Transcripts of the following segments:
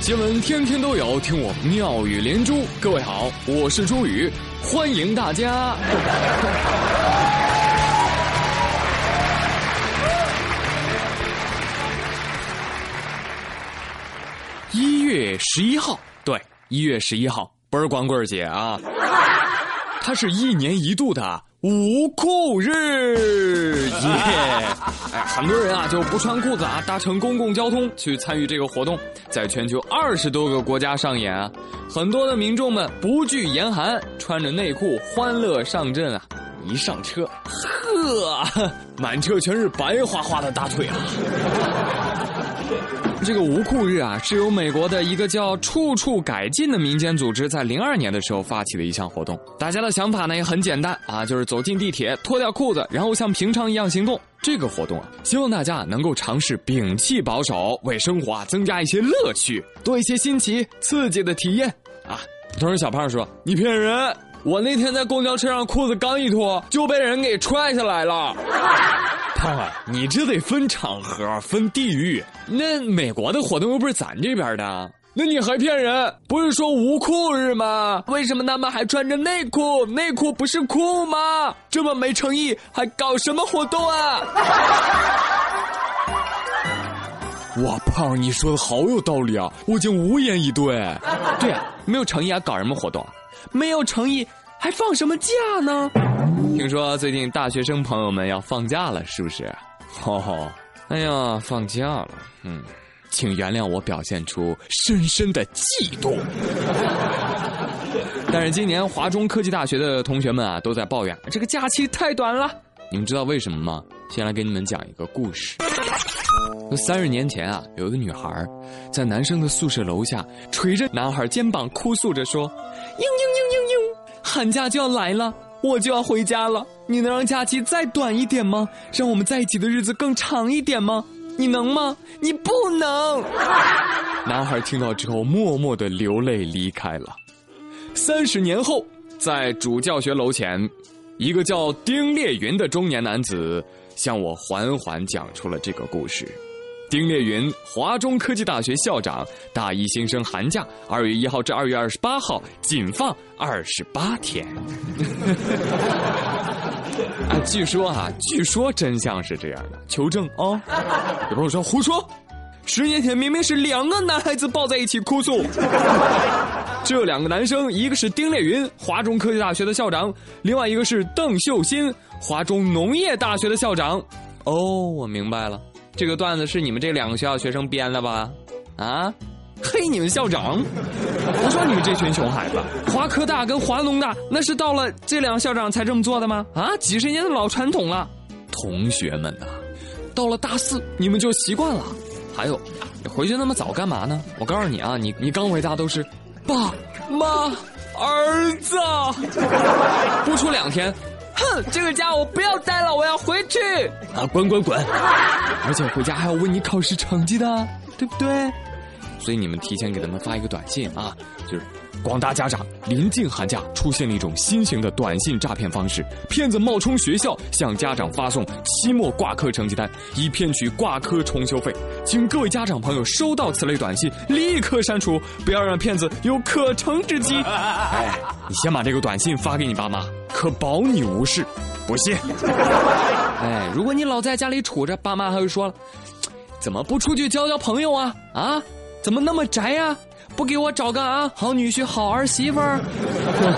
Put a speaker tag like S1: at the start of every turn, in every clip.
S1: 新闻天天都有，听我妙语连珠。各位好，我是朱宇，欢迎大家。一月十一号，对，一月十一号不是光棍节啊，它是一年一度的。无裤日耶！哎，很多人啊就不穿裤子啊，搭乘公共交通去参与这个活动，在全球二十多个国家上演啊。很多的民众们不惧严寒，穿着内裤欢乐上阵啊。一上车，呵，满车全是白花花的大腿啊。这个无裤日啊，是由美国的一个叫“处处改进”的民间组织在零二年的时候发起的一项活动。大家的想法呢也很简单啊，就是走进地铁，脱掉裤子，然后像平常一样行动。这个活动啊，希望大家能够尝试摒弃保守，为生活啊增加一些乐趣，多一些新奇刺激的体验啊。同时，小胖说：“你骗人！我那天在公交车上裤子刚一脱，就被人给踹下来了。”胖啊，你这得分场合、分地域。那美国的活动又不是咱这边的，那你还骗人？不是说无裤日吗？为什么他们还穿着内裤？内裤不是裤吗？这么没诚意，还搞什么活动啊？哇，胖，你说的好有道理啊！我竟无言以对。对啊，没有诚意还搞什么活动？没有诚意还放什么假呢？听说最近大学生朋友们要放假了，是不是？哦，哎呀，放假了，嗯，请原谅我表现出深深的嫉妒。但是今年华中科技大学的同学们啊，都在抱怨这个假期太短了。你们知道为什么吗？先来给你们讲一个故事。三十年前啊，有一个女孩在男生的宿舍楼下捶着男孩肩膀哭诉着说：“嘤嘤嘤，寒假就要来了。”我就要回家了，你能让假期再短一点吗？让我们在一起的日子更长一点吗？你能吗？你不能。男孩听到之后，默默的流泪离开了。三十年后，在主教学楼前，一个叫丁烈云的中年男子向我缓缓讲出了这个故事。丁烈云，华中科技大学校长，大一新生寒假二月一号至二月二十八号，仅放二十八天。啊，据说啊，据说真相是这样的，求证啊！有朋友说胡说，十年前明明是两个男孩子抱在一起哭诉。这两个男生，一个是丁烈云，华中科技大学的校长，另外一个是邓秀新，华中农业大学的校长。哦，我明白了。这个段子是你们这两个学校学生编的吧？啊，嘿，你们校长！我说你们这群熊孩子，华科大跟华农大那是到了这两个校长才这么做的吗？啊，几十年的老传统了。同学们呐，到了大四你们就习惯了。还有，你回去那么早干嘛呢？我告诉你啊，你你刚回家都是爸妈儿子，不出两天。这个家我不要待了，我要回去啊！滚滚滚！而且回家还要问你考试成绩的，对不对？所以你们提前给他们发一个短信啊，就是广大家长，临近寒假出现了一种新型的短信诈骗方式，骗子冒充学校向家长发送期末挂科成绩单，以骗取挂科重修费。请各位家长朋友收到此类短信立刻删除，不要让骗子有可乘之机。哎，你先把这个短信发给你爸妈。可保你无事，不信。哎，如果你老在家里杵着，爸妈还会说了，怎么不出去交交朋友啊？啊，怎么那么宅呀？不给我找个啊好女婿、好儿媳妇儿？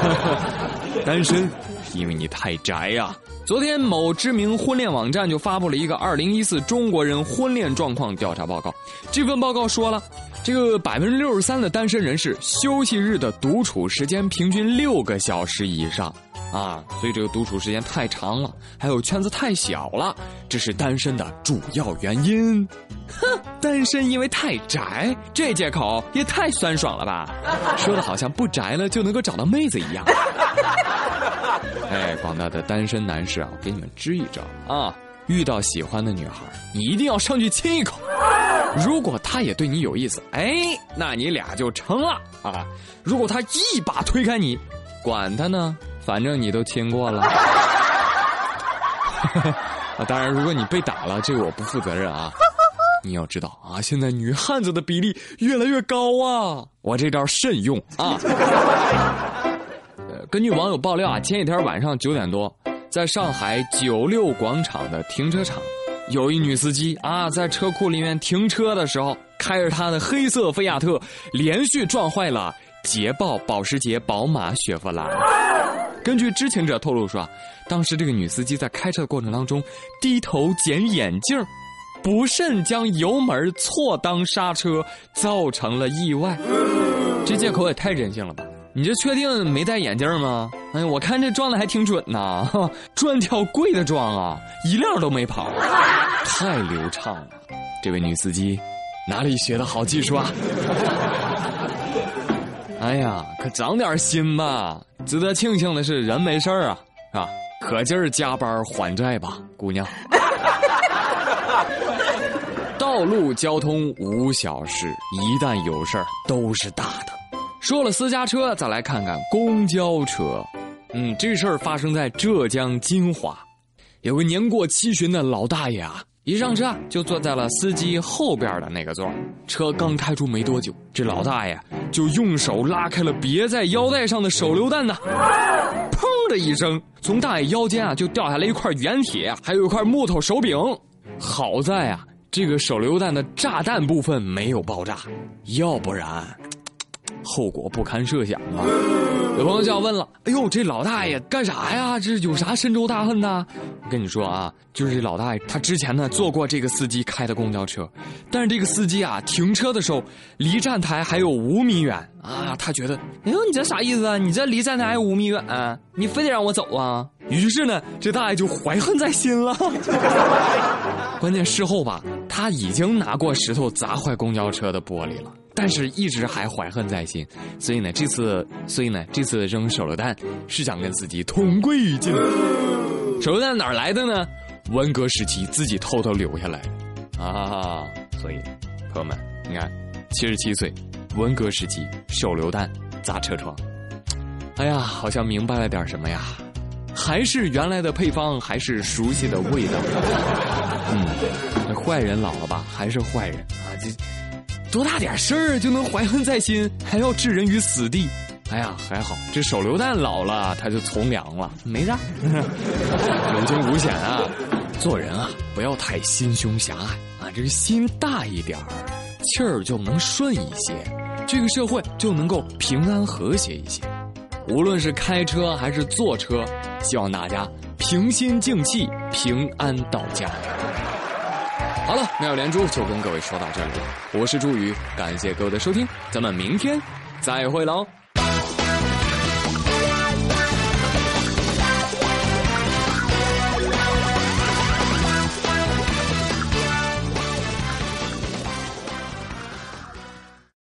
S1: 单身，因为你太宅呀。昨天，某知名婚恋网站就发布了一个二零一四中国人婚恋状况调查报告。这份报告说了，这个百分之六十三的单身人士休息日的独处时间平均六个小时以上。啊，所以这个独处时间太长了，还有圈子太小了，这是单身的主要原因。哼，单身因为太宅，这借口也太酸爽了吧？说的好像不宅了就能够找到妹子一样。哎，广大的单身男士啊，我给你们支一招啊，遇到喜欢的女孩，你一定要上去亲一口。如果她也对你有意思，哎，那你俩就成了啊。如果她一把推开你，管她呢。反正你都亲过了，啊，当然，如果你被打了，这个我不负责任啊。你要知道啊，现在女汉子的比例越来越高啊，我这招慎用啊。呃，根据网友爆料啊，前几天晚上九点多，在上海九六广场的停车场，有一女司机啊，在车库里面停车的时候，开着她的黑色菲亚特，连续撞坏了捷豹、保时捷、宝马、雪佛兰。根据知情者透露说，当时这个女司机在开车的过程当中低头捡眼镜不慎将油门错当刹车，造成了意外。这借口也太任性了吧！你这确定没戴眼镜吗？哎，我看这撞的还挺准呐，专挑贵的撞啊，一辆都没跑，太流畅了。这位女司机，哪里学的好技术啊？哎呀，可长点心吧！值得庆幸的是，人没事儿啊，啊，可劲儿加班还债吧，姑娘。道路交通无小事，一旦有事儿都是大的。说了私家车，再来看看公交车。嗯，这事儿发生在浙江金华，有个年过七旬的老大爷啊。一上车就坐在了司机后边的那个座车刚开出没多久，这老大爷就用手拉开了别在腰带上的手榴弹呢，砰的一声，从大爷腰间啊就掉下来一块原铁，还有一块木头手柄。好在啊，这个手榴弹的炸弹部分没有爆炸，要不然。后果不堪设想啊！有朋友就要问了：“哎呦，这老大爷干啥呀？这有啥深仇大恨呢？”我跟你说啊，就是这老大爷，他之前呢坐过这个司机开的公交车，但是这个司机啊停车的时候离站台还有五米远啊，他觉得：“哎呦，你这啥意思啊？你这离站台还有五米远，你非得让我走啊？”于是呢，这大爷就怀恨在心了。关键事后吧，他已经拿过石头砸坏公交车的玻璃了。但是一直还怀恨在心，所以呢，这次，所以呢，这次扔手榴弹是想跟司机同归于尽。手榴弹哪来的呢？文革时期自己偷偷留下来的啊！所以，朋友们，你看，七十七岁，文革时期手榴弹砸车窗，哎呀，好像明白了点什么呀？还是原来的配方，还是熟悉的味道。嗯，这坏人老了吧，还是坏人啊！这。多大点事儿就能怀恨在心，还要置人于死地？哎呀，还好这手榴弹老了，他就从良了，没事，有惊无险啊。做人啊，不要太心胸狭隘啊，这个心大一点儿，气儿就能顺一些，这个社会就能够平安和谐一些。无论是开车还是坐车，希望大家平心静气，平安到家。好了，妙连珠就跟各位说到这里。我是朱宇，感谢各位的收听，咱们明天再会喽。